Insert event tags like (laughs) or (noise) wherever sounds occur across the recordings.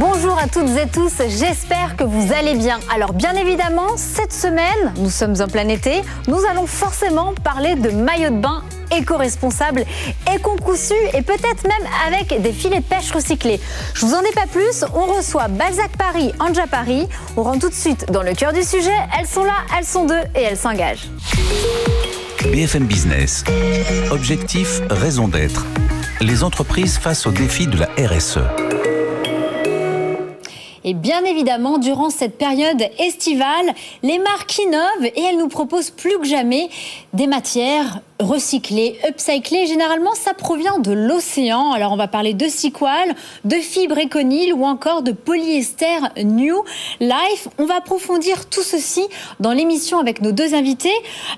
Bonjour à toutes et tous, j'espère que vous allez bien. Alors bien évidemment, cette semaine, nous sommes en plein été, nous allons forcément parler de maillot de bain éco-responsable, éco-cousu et peut-être même avec des filets de pêche recyclés. Je vous en dis pas plus, on reçoit Balzac Paris, Anja Paris. On rentre tout de suite dans le cœur du sujet. Elles sont là, elles sont deux et elles s'engagent. BFM Business. Objectif, raison d'être. Les entreprises face aux défis de la RSE. Et bien évidemment, durant cette période estivale, les marques innovent et elles nous proposent plus que jamais des matières recyclé, upcyclé. Généralement, ça provient de l'océan. Alors, on va parler de Sequal, de fibres éconil ou encore de polyester New Life. On va approfondir tout ceci dans l'émission avec nos deux invités.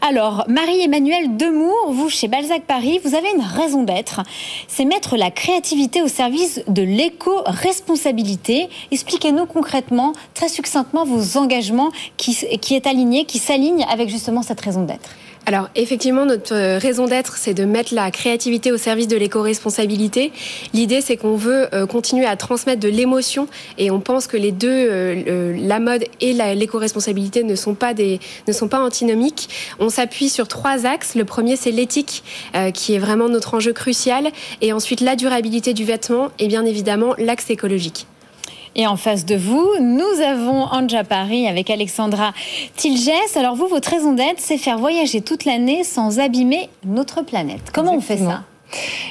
Alors, Marie-Emmanuelle Demour, vous chez Balzac Paris, vous avez une raison d'être. C'est mettre la créativité au service de l'éco-responsabilité. Expliquez-nous concrètement, très succinctement, vos engagements qui, qui est aligné, qui s'aligne avec justement cette raison d'être. Alors effectivement, notre euh, raison d'être, c'est de mettre la créativité au service de l'éco-responsabilité. L'idée, c'est qu'on veut euh, continuer à transmettre de l'émotion et on pense que les deux, euh, la mode et l'éco-responsabilité ne sont pas ne sont pas antinomiques. On s'appuie sur trois axes. Le premier, c'est l'éthique, qui est vraiment notre enjeu crucial, et ensuite la durabilité du vêtement et bien évidemment l'axe écologique. Et en face de vous, nous avons Anja Paris avec Alexandra Tilges. Alors vous, votre raison d'être, c'est faire voyager toute l'année sans abîmer notre planète. Comment on fait ça?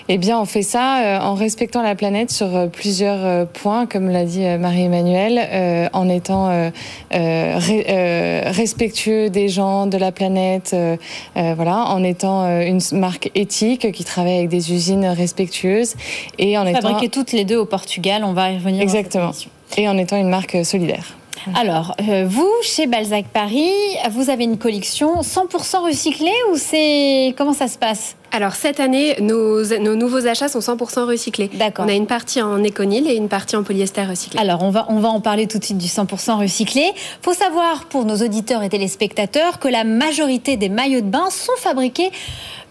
Eh bien, on fait ça euh, en respectant la planète sur euh, plusieurs euh, points, comme l'a dit Marie-Emmanuelle, en étant respectueux des gens, de la planète, voilà, en étant une marque éthique qui travaille avec des usines respectueuses et en étant toutes les deux au Portugal. On va y revenir. Exactement. Et en étant une marque solidaire. Alors, vous, chez Balzac Paris, vous avez une collection 100% recyclée ou c'est comment ça se passe? Alors cette année, nos, nouveaux achats sont 100% recyclés. D'accord. On a une partie en éconil et une partie en polyester recyclé. Alors on va, on va en parler tout de suite du 100% recyclé. Faut savoir pour nos auditeurs et téléspectateurs que la majorité des maillots de bain sont fabriqués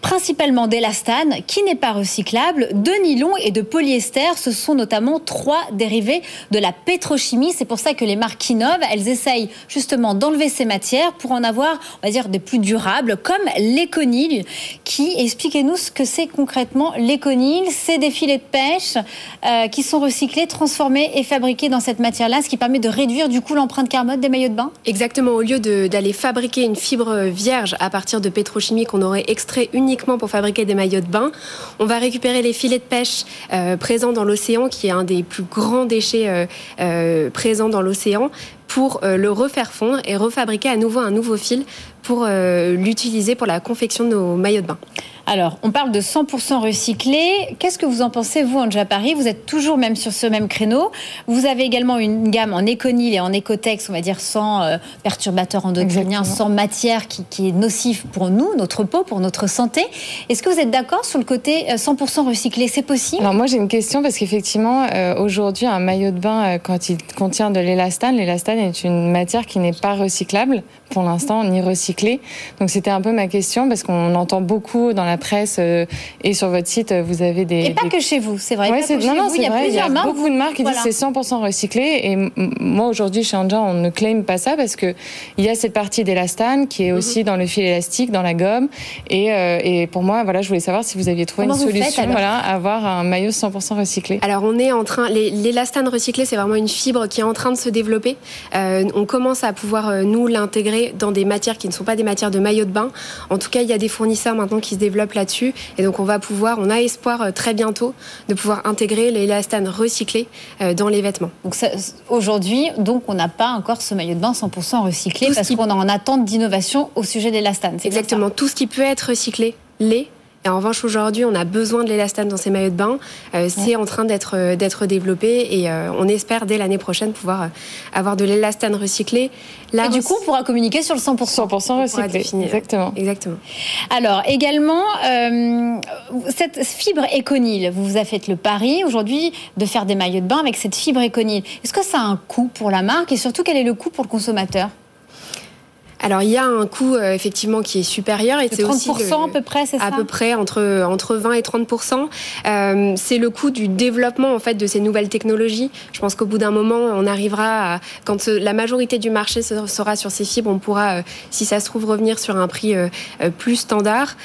principalement d'élastane, qui n'est pas recyclable, de nylon et de polyester. Ce sont notamment trois dérivés de la pétrochimie. C'est pour ça que les marques innovent. Elles essayent justement d'enlever ces matières pour en avoir, on va dire, des plus durables, comme l'éconil, qui, expliquez-nous ce que c'est concrètement l'éconil. C'est des filets de pêche euh, qui sont recyclés, transformés et fabriqués dans cette matière-là, ce qui permet de réduire du coup l'empreinte carbone des maillots de bain? Exactement. Au lieu d'aller fabriquer une fibre vierge à partir de pétrochimie qu'on aurait extrait uniquement pour fabriquer des maillots de bain. On va récupérer les filets de pêche euh, présents dans l'océan, qui est un des plus grands déchets euh, euh, présents dans l'océan, pour le refaire fondre et refabriquer à nouveau un nouveau fil pour l'utiliser pour la confection de nos maillots de bain. Alors, on parle de 100% recyclé. Qu'est-ce que vous en pensez, vous, Anja Paris? Vous êtes toujours même sur ce même créneau. Vous avez également une gamme en éconil et en écotex, on va dire sans euh, perturbateurs endocriniens, sans matière qui, est nocive pour nous, notre peau, pour notre santé. Est-ce que vous êtes d'accord sur le côté 100% euh, recyclé? C'est possible? Alors moi, j'ai une question parce qu'effectivement, euh, aujourd'hui, un maillot de bain, quand il contient de l'élastane, l'élastane est une matière qui n'est pas recyclable pour l'instant, ni recyclée. Donc c'était un peu ma question parce qu'on entend beaucoup dans la presse euh, et sur votre site, vous avez des. Et pas que chez vous, c'est vrai. non, non, c'est vrai. Il y a beaucoup de marques qui disent c'est 100% recyclé. Et moi, aujourd'hui, chez Anja, on ne claim pas ça parce qu'il y a cette partie d'élastane qui est aussi mhm. dans le fil élastique, dans la gomme. Et, euh, et, pour moi, voilà, je voulais savoir si vous aviez trouvé une solution voilà, à avoir un maillot 100% recyclé. Alors, on est en train. L'élastane recyclé, c'est vraiment une fibre qui est en train de se développer. Euh, on commence à pouvoir, nous, l'intégrer dans des matières qui ne sont pas des matières de maillot de bain. En tout cas, il y a des fournisseurs maintenant qui se développent là-dessus. Et donc, on va pouvoir, on a espoir très bientôt de pouvoir intégrer l'élastane recyclé dans les vêtements. Donc, aujourd'hui, donc, on n'a pas encore ce maillot de bain 100% recyclé parce qu'on est en attente d'innovation au sujet de l'élastane. Exactement. Tout ce qui peut être recyclé, l'est. Et en revanche, aujourd'hui, on a besoin de l'élastane dans ces maillots de bain. Euh, c'est en train d'être euh, d'être développé et euh, on espère dès l'année prochaine pouvoir avoir de l'élastane recyclé. Là, et du coup, on pourra communiquer sur le 100%. 100% recyclé. Exactement. Exactement. Alors, également, cette fibre éconyle, vous vous avez fait le pari aujourd'hui de faire des maillots de bain avec cette fibre éconyle. Est-ce que ça a un coût pour la marque et surtout quel est le coût pour le consommateur? Alors il y a un coût euh, effectivement qui est supérieur et c'est aussi à peu près, c'est ça À peu près entre entre 20 et 30% euh, C'est le coût du développement en fait de ces nouvelles technologies. Je pense qu'au bout d'un moment, on arrivera à, quand la majorité du marché sera sur ces fibres, on pourra, euh, si ça se trouve, revenir sur un prix euh, plus standard.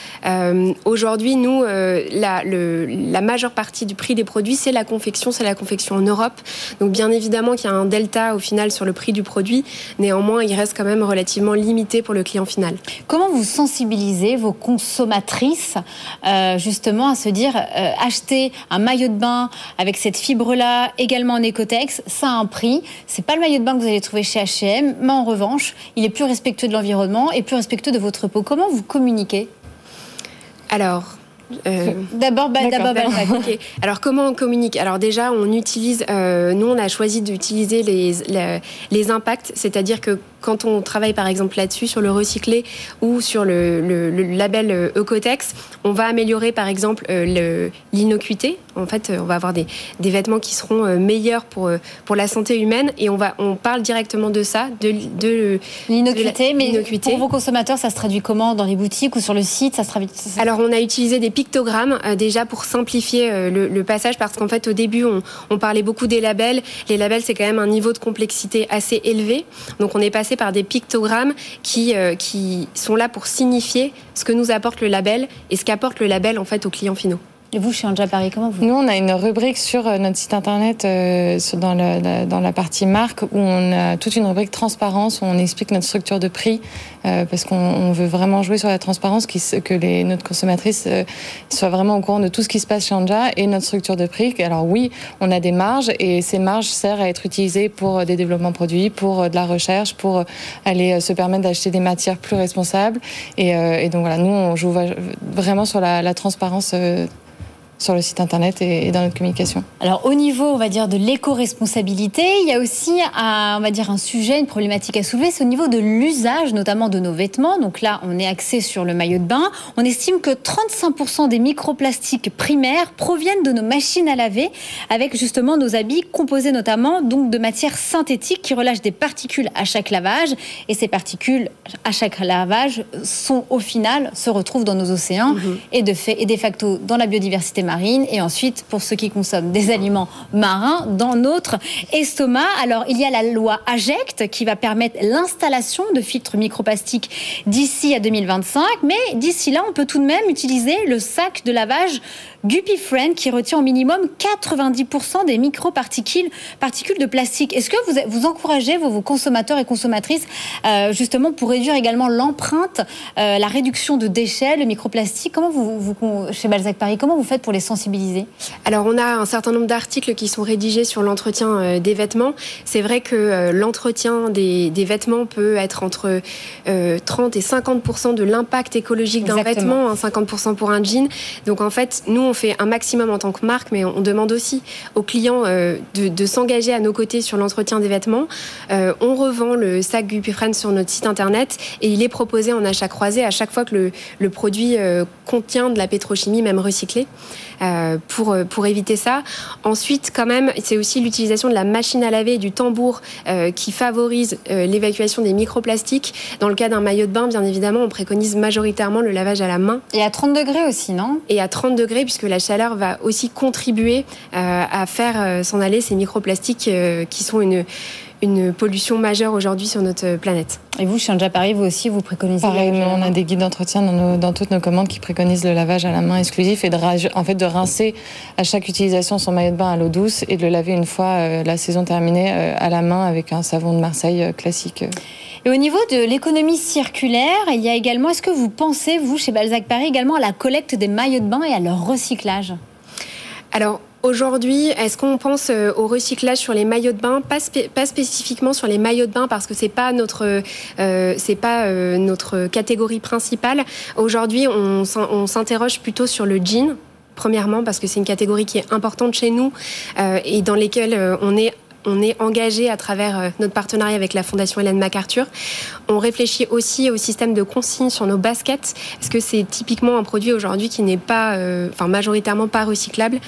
Aujourd'hui, nous, la, le, la majeure partie du prix des produits, c'est la confection, c'est la confection en Europe. Donc bien évidemment qu'il y a un delta au final sur le prix du produit. Néanmoins, il reste quand même relativement limité pour le client final. Comment vous sensibilisez vos consommatrices euh, justement à se dire euh, acheter un maillot de bain avec cette fibre-là, également en écotex, ça a un prix. C'est pas le maillot de bain que vous allez trouver chez H&M, mais en revanche, il est plus respectueux de l'environnement et plus respectueux de votre peau. Comment vous communiquez? Alors, euh, d'abord, bah, d'abord, Alors comment on communique? Alors déjà, on utilise. Euh, nous, on a choisi d'utiliser les, les, impacts, c'est-à-dire que quand on travaille par exemple là-dessus sur le recyclé ou sur le, label euh, Ecotex, on va améliorer par exemple l'innocuité. En fait, on va avoir des, des vêtements qui seront meilleurs pour pour la santé humaine et on va on parle directement de ça, de, de l'innocuité. Mais pour vos consommateurs, ça se traduit comment? Dans les boutiques ou sur le site Ça se traduit. Alors on a utilisé des pictogrammes euh, déjà pour simplifier euh, le, passage parce qu'en fait au début on, parlait beaucoup des labels. Les labels c'est quand même un niveau de complexité assez élevé. Donc on est passé par des pictogrammes qui, euh, qui sont là pour signifier ce que nous apporte le label et ce qu'apporte le label en fait aux clients finaux. Et vous, chez Anja Paris, comment vous Nous, on a une rubrique sur euh, notre site internet, euh, dans, la, partie marque, où on a toute une rubrique transparence, où on explique notre structure de prix, euh, parce qu'on veut vraiment jouer sur la transparence, que les, notre consommatrice soit vraiment au courant de tout ce qui se passe chez Anja et notre structure de prix. Alors oui, on a des marges, et ces marges servent à être utilisées pour des développements produits, pour de la recherche, pour aller se permettre d'acheter des matières plus responsables. Et, donc voilà, nous, on joue vraiment sur la transparence sur le site internet et, dans notre communication. Alors au niveau, on va dire, de l'éco-responsabilité, il y a aussi, un, on va dire, un sujet, une problématique à soulever, c'est au niveau de l'usage, notamment de nos vêtements. Donc là, on est axé sur le maillot de bain. On estime que 35% des microplastiques primaires proviennent de nos machines à laver, avec justement nos habits composés notamment donc de matières synthétiques qui relâchent des particules à chaque lavage. Et ces particules à chaque lavage sont au final se retrouvent dans nos océans mhm. et de fait et de facto dans la biodiversité marine et ensuite pour ceux qui consomment des aliments marins dans notre estomac. Alors il y a la loi AGECT qui va permettre l'installation de filtres microplastiques d'ici à 2025, mais d'ici là on peut tout de même utiliser le sac de lavage Guppy Friend qui retient au minimum 90% des microparticules particules de plastique. Est-ce que vous, vous encouragez vos, consommateurs et consommatrices euh, justement pour réduire également l'empreinte, euh, la réduction de déchets, le microplastique? Comment vous, chez Balzac Paris, comment vous faites pour sensibiliser Alors on a un certain nombre d'articles qui sont rédigés sur l'entretien euh, des vêtements. C'est vrai que l'entretien des, vêtements peut être entre 30 et 50% de l'impact écologique d'un vêtement, 50% hein, pour un jean. Donc en fait, nous on fait un maximum en tant que marque, mais on demande aussi aux clients euh, de, s'engager à nos côtés sur l'entretien des vêtements. Euh, on revend le sac Gupifren sur notre site internet et il est proposé en achat croisé à chaque fois que le, produit euh, contient de la pétrochimie, même recyclée, pour, pour éviter ça. Ensuite, quand même, c'est aussi l'utilisation de la machine à laver et du tambour qui favorise l'évacuation des microplastiques. Dans le cas d'un maillot de bain, bien évidemment, on préconise majoritairement le lavage à la main. Et à 30 degrés aussi, non? Et à 30 degrés, puisque la chaleur va aussi contribuer euh, à faire euh, s'en aller ces microplastiques euh, qui sont une, une pollution majeure aujourd'hui sur notre planète. Et vous, chez Anja Paris, vous aussi, vous préconisez Pareil, on a des guides d'entretien dans, dans, toutes nos commandes qui préconisent le lavage à la main exclusif et de, en fait, de rincer à chaque utilisation son maillot de bain à l'eau douce et de le laver une fois la saison terminée à la main avec un savon de Marseille classique. Et au niveau de l'économie circulaire, il y a également, est-ce que vous pensez, vous, chez Balzac Paris, également à la collecte des maillots de bain et à leur recyclage? Alors, Aujourd'hui, est-ce qu'on pense euh, au recyclage sur les maillots de bain? Pas, spécifiquement sur les maillots de bain parce que c'est pas notre euh, c'est pas euh, notre catégorie principale. Aujourd'hui, on, s'interroge plutôt sur le jean. Premièrement, parce que c'est une catégorie qui est importante chez nous et dans lesquelles on est on est engagé à travers euh, notre partenariat avec la Fondation Hélène MacArthur. On réfléchit aussi au système de consigne sur nos baskets. Est-ce que c'est typiquement un produit aujourd'hui qui n'est pas, euh, enfin majoritairement pas recyclable?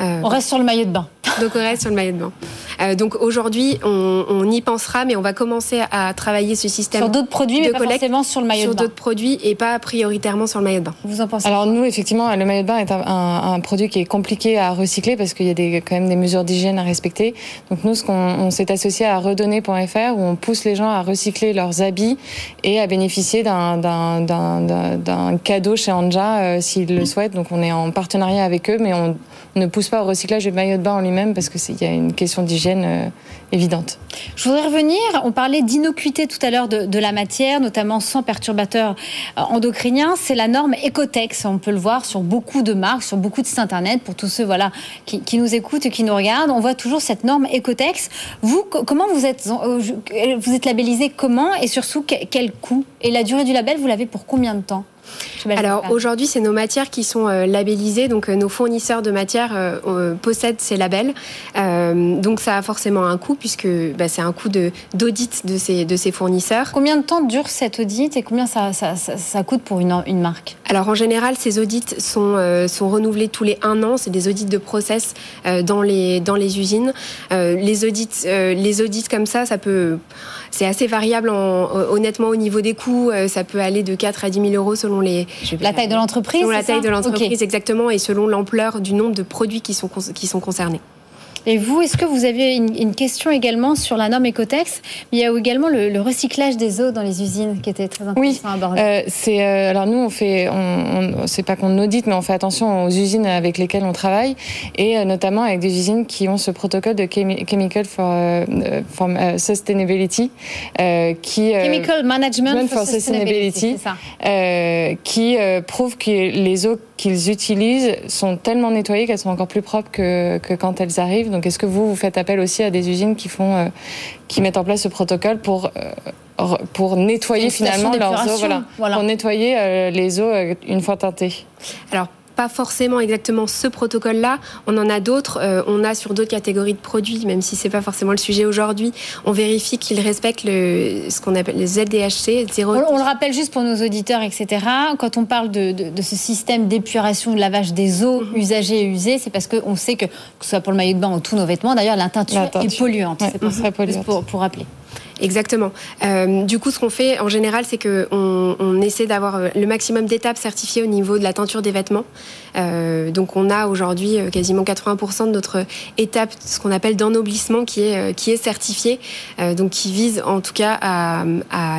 Euh, On reste sur le maillot de bain. (laughs) Donc on reste sur le maillot de bain. Euh, donc aujourd'hui, on, y pensera, mais on va commencer à travailler ce système sur d'autres produits, de mais pas forcément sur le maillot de bain. Sur d'autres produits et pas prioritairement sur le maillot de bain. Vous en pensez Alors nous, effectivement, le maillot de bain est un, produit qui est compliqué à recycler parce qu'il y a des, quand même des mesures d'hygiène à respecter. Donc nous, ce on, s'est associé à redonner.fr où on pousse les gens à recycler leurs habits et à bénéficier d'un cadeau chez Anja euh, s'ils le souhaitent. Donc on est en partenariat avec eux, mais on ne pousse pas au recyclage du maillot de bain en lui-même parce qu'il y a une question d'hygiène euh, évidente. Je voudrais revenir, on parlait d'innocuité tout à l'heure de, la matière, notamment sans perturbateurs euh, endocriniens. C'est la norme Ecotex, on peut le voir sur beaucoup de marques, sur beaucoup de sites internet, pour tous ceux voilà, qui, nous écoutent et qui nous regardent. On voit toujours cette norme Ecotex. Vous, comment vous êtes, euh, vous êtes labellisé comment et surtout quel coût? Et la durée du label, vous l'avez pour combien de temps? Alors aujourd'hui, c'est nos matières qui sont euh, labellisées. Donc euh, nos fournisseurs de matières euh, possèdent ces labels. donc ça a forcément un coût puisque bah, c'est un coût d'audit de, ces, de ces fournisseurs. Combien de temps dure cet audit et combien ça, ça, ça, coûte pour une, une, marque? Alors en général, ces audits sont, sont renouvelés tous les un an. C'est des audits de process dans, les, dans les usines. les, audits, les audits comme ça, ça peut c'est assez variable en, honnêtement au niveau des coûts. ça peut aller de 4 à 10 000 euros selon les la taille de l'entreprise. Selon la taille de l'entreprise exactement et selon l'ampleur du nombre de produits qui sont qui sont concernés. Et vous, est-ce que vous avez une, question également sur la norme Ecotex Il y a également le, recyclage des eaux dans les usines qui était très intéressant oui, à aborder. Euh, c'est euh, alors nous on fait, on, c'est pas qu'on audite, mais on fait attention aux usines avec lesquelles on travaille et euh, notamment avec des usines qui ont ce protocole de Chemical for, for Sustainability, qui Chemical Management for, Sustainability, qui prouve que les eaux qu'ils utilisent sont tellement nettoyées qu'elles sont encore plus propres que, que quand elles arrivent. Donc, est-ce que vous, vous faites appel aussi à des usines qui font, euh, qui mettent en place ce protocole pour euh, pour nettoyer finalement leurs eaux, voilà, pour nettoyer euh, les eaux une fois teintées. Alors pas forcément exactement ce protocole-là. On en a d'autres. Euh, on a sur d'autres catégories de produits, même si c'est pas forcément le sujet aujourd'hui. On vérifie qu'ils respectent le, ce qu'on appelle les ZDHC. Zéro... On, le rappelle juste pour nos auditeurs, etc. Quand on parle de, de, ce système d'épuration, de lavage des eaux mhm. usagées et usées, c'est parce qu'on sait que, que ce soit pour le maillot de bain ou tous nos vêtements, d'ailleurs, la teinture, est polluante. c'est pour, pour rappeler. Exactement. Euh, du coup, ce qu'on fait en général, c'est qu'on on essaie d'avoir euh, le maximum d'étapes certifiées au niveau de la teinture des vêtements. Euh, donc, on a aujourd'hui quasiment 80% de notre étape, ce qu'on appelle d'ennoblissement, qui est qui est certifiée, donc qui vise en tout cas à,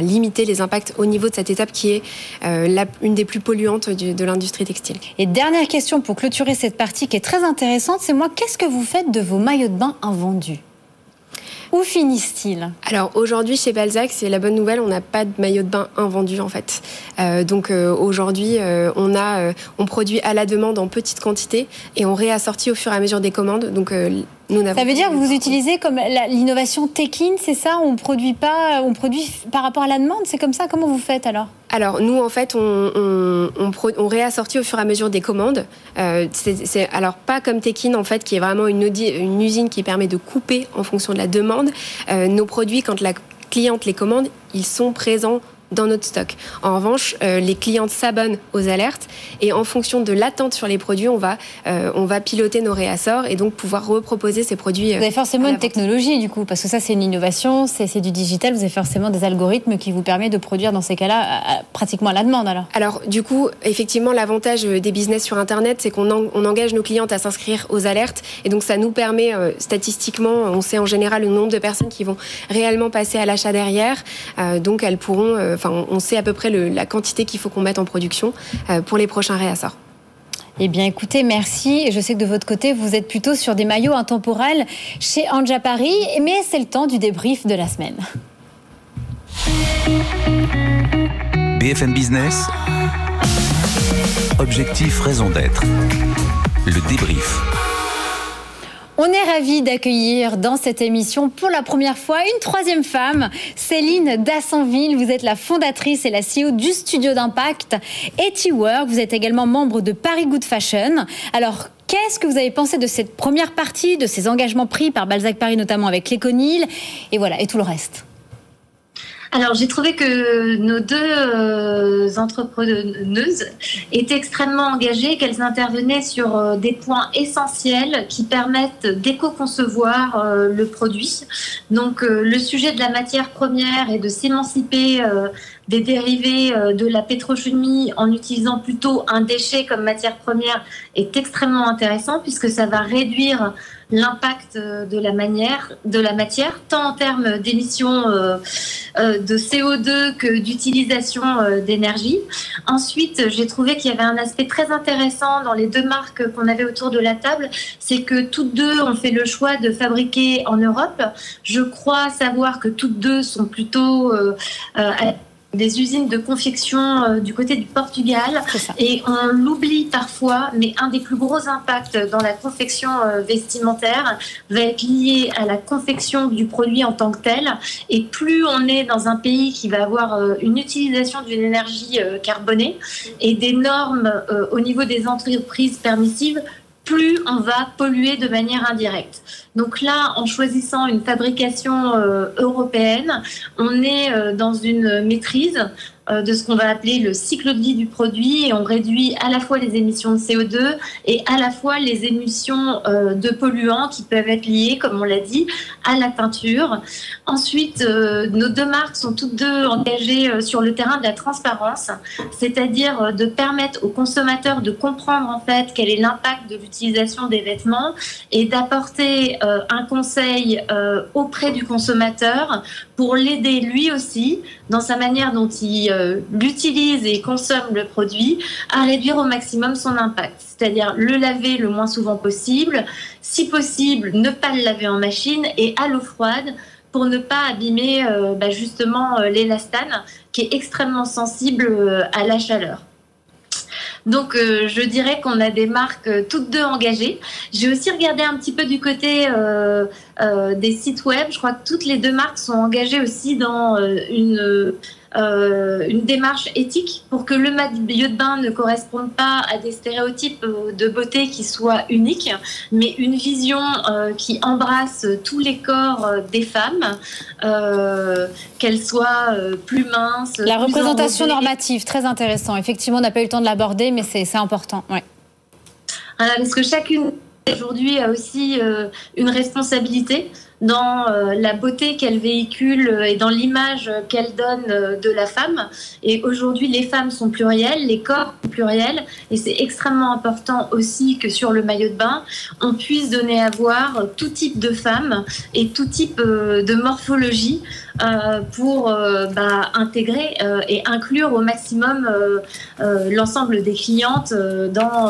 limiter les impacts au niveau de cette étape qui est la, une des plus polluantes de l'industrie textile. Et dernière question pour clôturer cette partie qui est très intéressante, c'est moi, qu'est-ce que vous faites de vos maillots de bain invendus? Où finissent-ils? Alors aujourd'hui chez Balzac, c'est la bonne nouvelle, on n'a pas de maillot de bain invendu en fait. Euh, donc euh, aujourd'hui, euh, on produit à la demande en petite quantité et on réassortit au fur et à mesure des commandes. Donc ça veut dire que vous utilisez comme l'innovation Tekin, c'est ça? On produit pas, on produit par rapport à la demande, c'est comme ça? Comment vous faites alors? Alors nous en fait on, on, on, on, réassortit au fur et à mesure des commandes. Euh, c'est alors pas comme Tekin en fait qui est vraiment une, une, usine qui permet de couper en fonction de la demande. Euh, nos produits quand la cliente les commande, ils sont présents dans notre stock. En revanche, euh, les clientes s'abonnent aux alertes et en fonction de l'attente sur les produits, on va, euh, on va piloter nos réassorts et donc pouvoir reproposer ces produits. Euh, vous avez forcément une technologie du coup, parce que ça c'est une innovation, c'est du digital, vous avez forcément des algorithmes qui vous permettent de produire dans ces cas-là pratiquement à la demande alors. Alors du coup, effectivement, l'avantage des business sur Internet, c'est qu'on on engage nos clientes à s'inscrire aux alertes et donc ça nous permet statistiquement, on sait en général le nombre de personnes qui vont réellement passer à l'achat derrière, donc elles pourront enfin, on sait à peu près la quantité qu'il faut qu'on mette en production euh, pour les prochains réassorts. Eh bien, écoutez, merci. Je sais que de votre côté, vous êtes plutôt sur des maillots intemporels chez Anja Paris, mais c'est le temps du débrief de la semaine. BFM Business, Objectif Raison d'être, le débrief. On est ravis d'accueillir dans cette émission pour la première fois une troisième femme, Céline Dassenville. Vous êtes la fondatrice et la CEO du studio d'impact Etiwork. Vous êtes également membre de Paris Good Fashion. Alors, Qu'est-ce que vous avez pensé de cette première partie, de ces engagements pris par Balzac Paris, notamment avec l'Éconil, et voilà, et tout le reste? Alors, j'ai trouvé que nos deux euh, entrepreneuses étaient extrêmement engagées, qu'elles intervenaient sur euh, des points essentiels qui permettent d'éco-concevoir euh, le produit. Donc, le sujet de la matière première et de s'émanciper des dérivés de la pétrochimie en utilisant plutôt un déchet comme matière première est extrêmement intéressant puisque ça va réduire l'impact de la manière, de la matière, tant en termes d'émissions euh, euh, de CO2 que d'utilisation euh, d'énergie. Ensuite, j'ai trouvé qu'il y avait un aspect très intéressant dans les deux marques qu'on avait autour de la table, c'est que toutes deux ont fait le choix de fabriquer en Europe. Je crois savoir que toutes deux sont plutôt des usines de confection euh, du côté du Portugal. Et on l'oublie parfois, mais un des plus gros impacts dans la confection euh, vestimentaire va être lié à la confection du produit en tant que tel. Et plus on est dans un pays qui va avoir euh, une utilisation d'une énergie carbonée et des normes au niveau des entreprises permissives, plus on va polluer de manière indirecte. Donc là, en choisissant une fabrication euh, européenne, on est euh, dans une maîtrise de ce qu'on va appeler le cycle de vie du produit et on réduit à la fois les émissions de CO2 et à la fois les émissions euh, de polluants qui peuvent être liées, comme on l'a dit, à la peinture. Ensuite, euh, nos deux marques sont toutes deux engagées sur le terrain de la transparence, c'est-à-dire de permettre aux consommateurs de comprendre en fait quel est l'impact de l'utilisation des vêtements et d'apporter un conseil auprès du consommateur pour l'aider lui aussi dans sa manière dont il euh, l'utilise et consomme le produit à réduire au maximum son impact. C'est-à-dire le laver le moins souvent possible, si possible ne pas le laver en machine et à l'eau froide pour ne pas abîmer euh, bah, justement euh, l'élastane qui est extrêmement sensible à la chaleur. Donc, je dirais qu'on a des marques toutes deux engagées. J'ai aussi regardé un petit peu du côté des sites web. Je crois que toutes les deux marques sont engagées aussi dans une une démarche éthique pour que le maillot de bain ne corresponde pas à des stéréotypes euh, de beauté qui soient uniques, mais une vision euh, qui embrasse tous les corps des femmes, qu'elles soient plus minces. La représentation normative, très intéressant. Effectivement, on n'a pas eu le temps de l'aborder, mais c'est important. Ouais. parce que chacune aujourd'hui a aussi une responsabilité dans euh, la beauté qu'elle véhicule euh, et dans l'image qu'elle donne euh, de la femme. Et aujourd'hui, les femmes sont plurielles, les corps sont pluriels, et c'est extrêmement important aussi que sur le maillot de bain, on puisse donner à voir tout type de femmes et tout type de morphologie pour bah, intégrer et inclure au maximum l'ensemble des clientes dans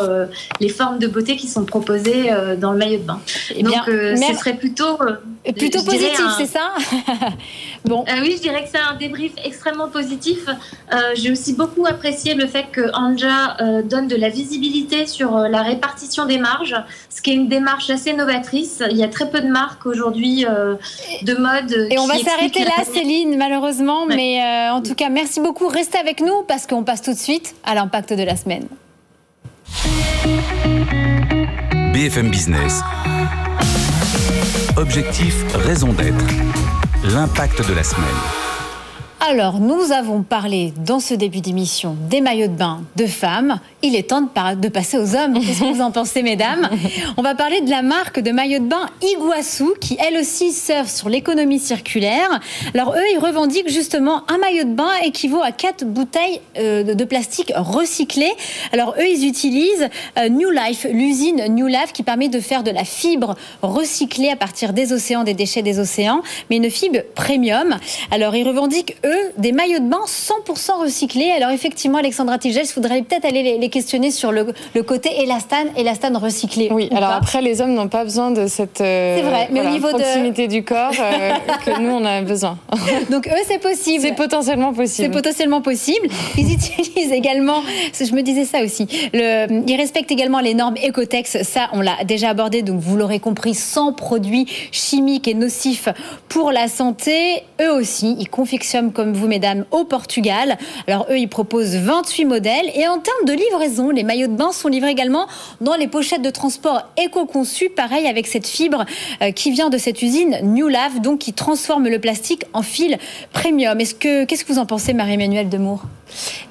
les formes de beauté qui sont proposées dans le maillot de bain. Eh Donc, ce serait plutôt Plutôt positif, c'est ça (laughs) Bon. Euh, oui, je dirais que c'est un débrief extrêmement positif. Euh, j'ai aussi beaucoup apprécié le fait que Anja euh, donne de la visibilité sur la répartition des marges, ce qui est une démarche assez novatrice. Il y a très peu de marques aujourd'hui de mode. Et on va s'arrêter là, Céline, malheureusement. Mais en tout cas, merci beaucoup. Restez avec nous parce qu'on passe tout de suite à l'impact de la semaine. BFM Business. Objectif, raison d'être. L'impact de la semaine. Alors, nous avons parlé dans ce début d'émission des maillots de bain de femmes. Il est temps de, passer aux hommes. Qu'est-ce que vous en pensez, mesdames? On va parler de la marque de maillots de bain Iguasu, qui elle aussi surfe sur l'économie circulaire. Alors, eux, ils revendiquent justement un maillot de bain équivaut à quatre bouteilles euh, de plastique recyclées. Alors, eux, ils utilisent euh, New Life, l'usine New Life, qui permet de faire de la fibre recyclée à partir des océans, des déchets des océans, mais une fibre premium. Alors, ils revendiquent, eux, des maillots de bain 100% recyclés. Alors effectivement, Alexandra Tigel, il faudrait peut-être aller les, questionner sur le, côté élastane, élastane recyclé. Oui, alors après, les hommes n'ont pas besoin de cette euh, vrai, mais au niveau proximité du corps euh, (laughs) que nous, on a besoin. (laughs) Donc eux, c'est possible. C'est potentiellement possible. C'est potentiellement possible. Ils utilisent également, je me disais ça aussi, le, ils respectent également les normes Ecotex. Ça, on l'a déjà abordé, donc vous l'aurez compris, sans produits chimiques et nocifs pour la santé. Eux aussi, ils confectionnent comme vous, mesdames, au Portugal. Alors eux, ils proposent 28 modèles. Et en termes de livraison, les maillots de bain sont livrés également dans les pochettes de transport éco-conçues, pareil avec cette fibre euh, qui vient de cette usine New Lave, donc qui transforme le plastique en fil premium. Est-ce que, qu'est-ce que vous en pensez, Marie-Emmanuelle Demour?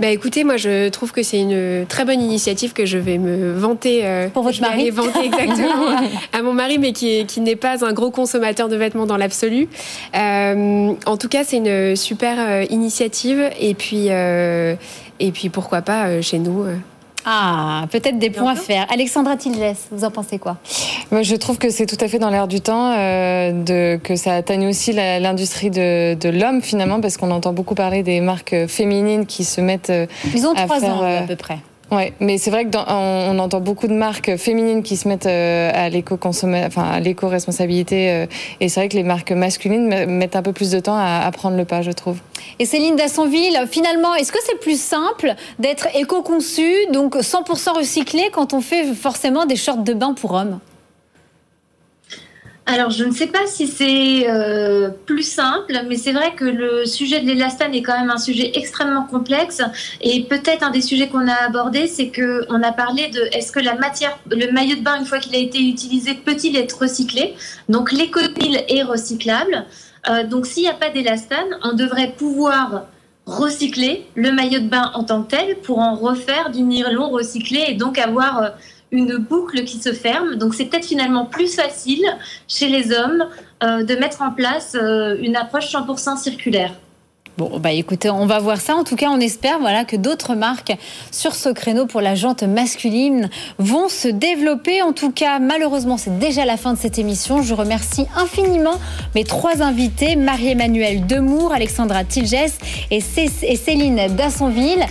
Bah écoutez, moi je trouve que c'est une très bonne initiative que je vais me vanter. Euh, Pour votre mari vanter (laughs) exactement à, mon mari, mais qui, qui n'est pas un gros consommateur de vêtements dans l'absolu. Euh, en tout cas, c'est une super euh, initiative. Et puis, et puis pourquoi pas chez nous ah, peut-être des points à faire. Alexandra Tilges, vous en pensez quoi? Moi, Je trouve que c'est tout à fait dans l'air du temps, euh, de, que ça atteigne aussi l'industrie de, de l'homme finalement, parce qu'on entend beaucoup parler des marques féminines qui se mettent. Euh, Ils ont trois ans à peu près. Ouais, mais c'est vrai que on, entend beaucoup de marques féminines qui se mettent euh, à l'éco enfin à l'éco-responsabilité, euh, et c'est vrai que les marques masculines mettent un peu plus de temps à, à prendre le pas, je trouve. Et Céline Dassonville, finalement, est-ce que c'est plus simple d'être éco-conçu, donc 100% recyclé, quand on fait forcément des shorts de bain pour hommes? Alors, je ne sais pas si c'est euh, plus simple, mais c'est vrai que le sujet de l'élastane est quand même un sujet extrêmement complexe. Et peut-être un des sujets qu'on a abordé, c'est que on a parlé de est-ce que la matière, le maillot de bain, une fois qu'il a été utilisé, peut-il être recyclé? Donc, l'écopile est recyclable. Euh, donc, s'il n'y a pas d'élastane, on devrait pouvoir recycler le maillot de bain en tant que tel pour en refaire du nylon recyclé et donc avoir euh, une boucle qui se ferme. Donc c'est peut-être finalement plus facile chez les hommes euh, de mettre en place euh, une approche 100% circulaire. Bon, bah écoutez, on va voir ça. En tout cas, on espère voilà, que d'autres marques sur ce créneau pour la jante masculine vont se développer. En tout cas, malheureusement, c'est déjà la fin de cette émission. Je remercie infiniment mes trois invités, Marie-Emmanuelle Demour, Alexandra Tilges et Céline Dassonville.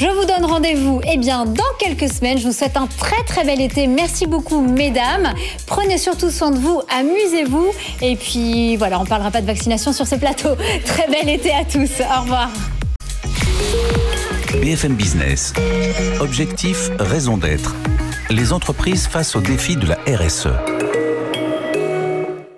Je vous donne rendez-vous eh bien, dans quelques semaines. Je vous souhaite un très très bel été. Merci beaucoup, mesdames. Prenez surtout soin de vous, amusez-vous. Et puis voilà, on ne parlera pas de vaccination sur ce plateau. (laughs) Très bel été à tous. Au revoir. BFM Business. Objectif, raison d'être. Les entreprises face au défi de la RSE.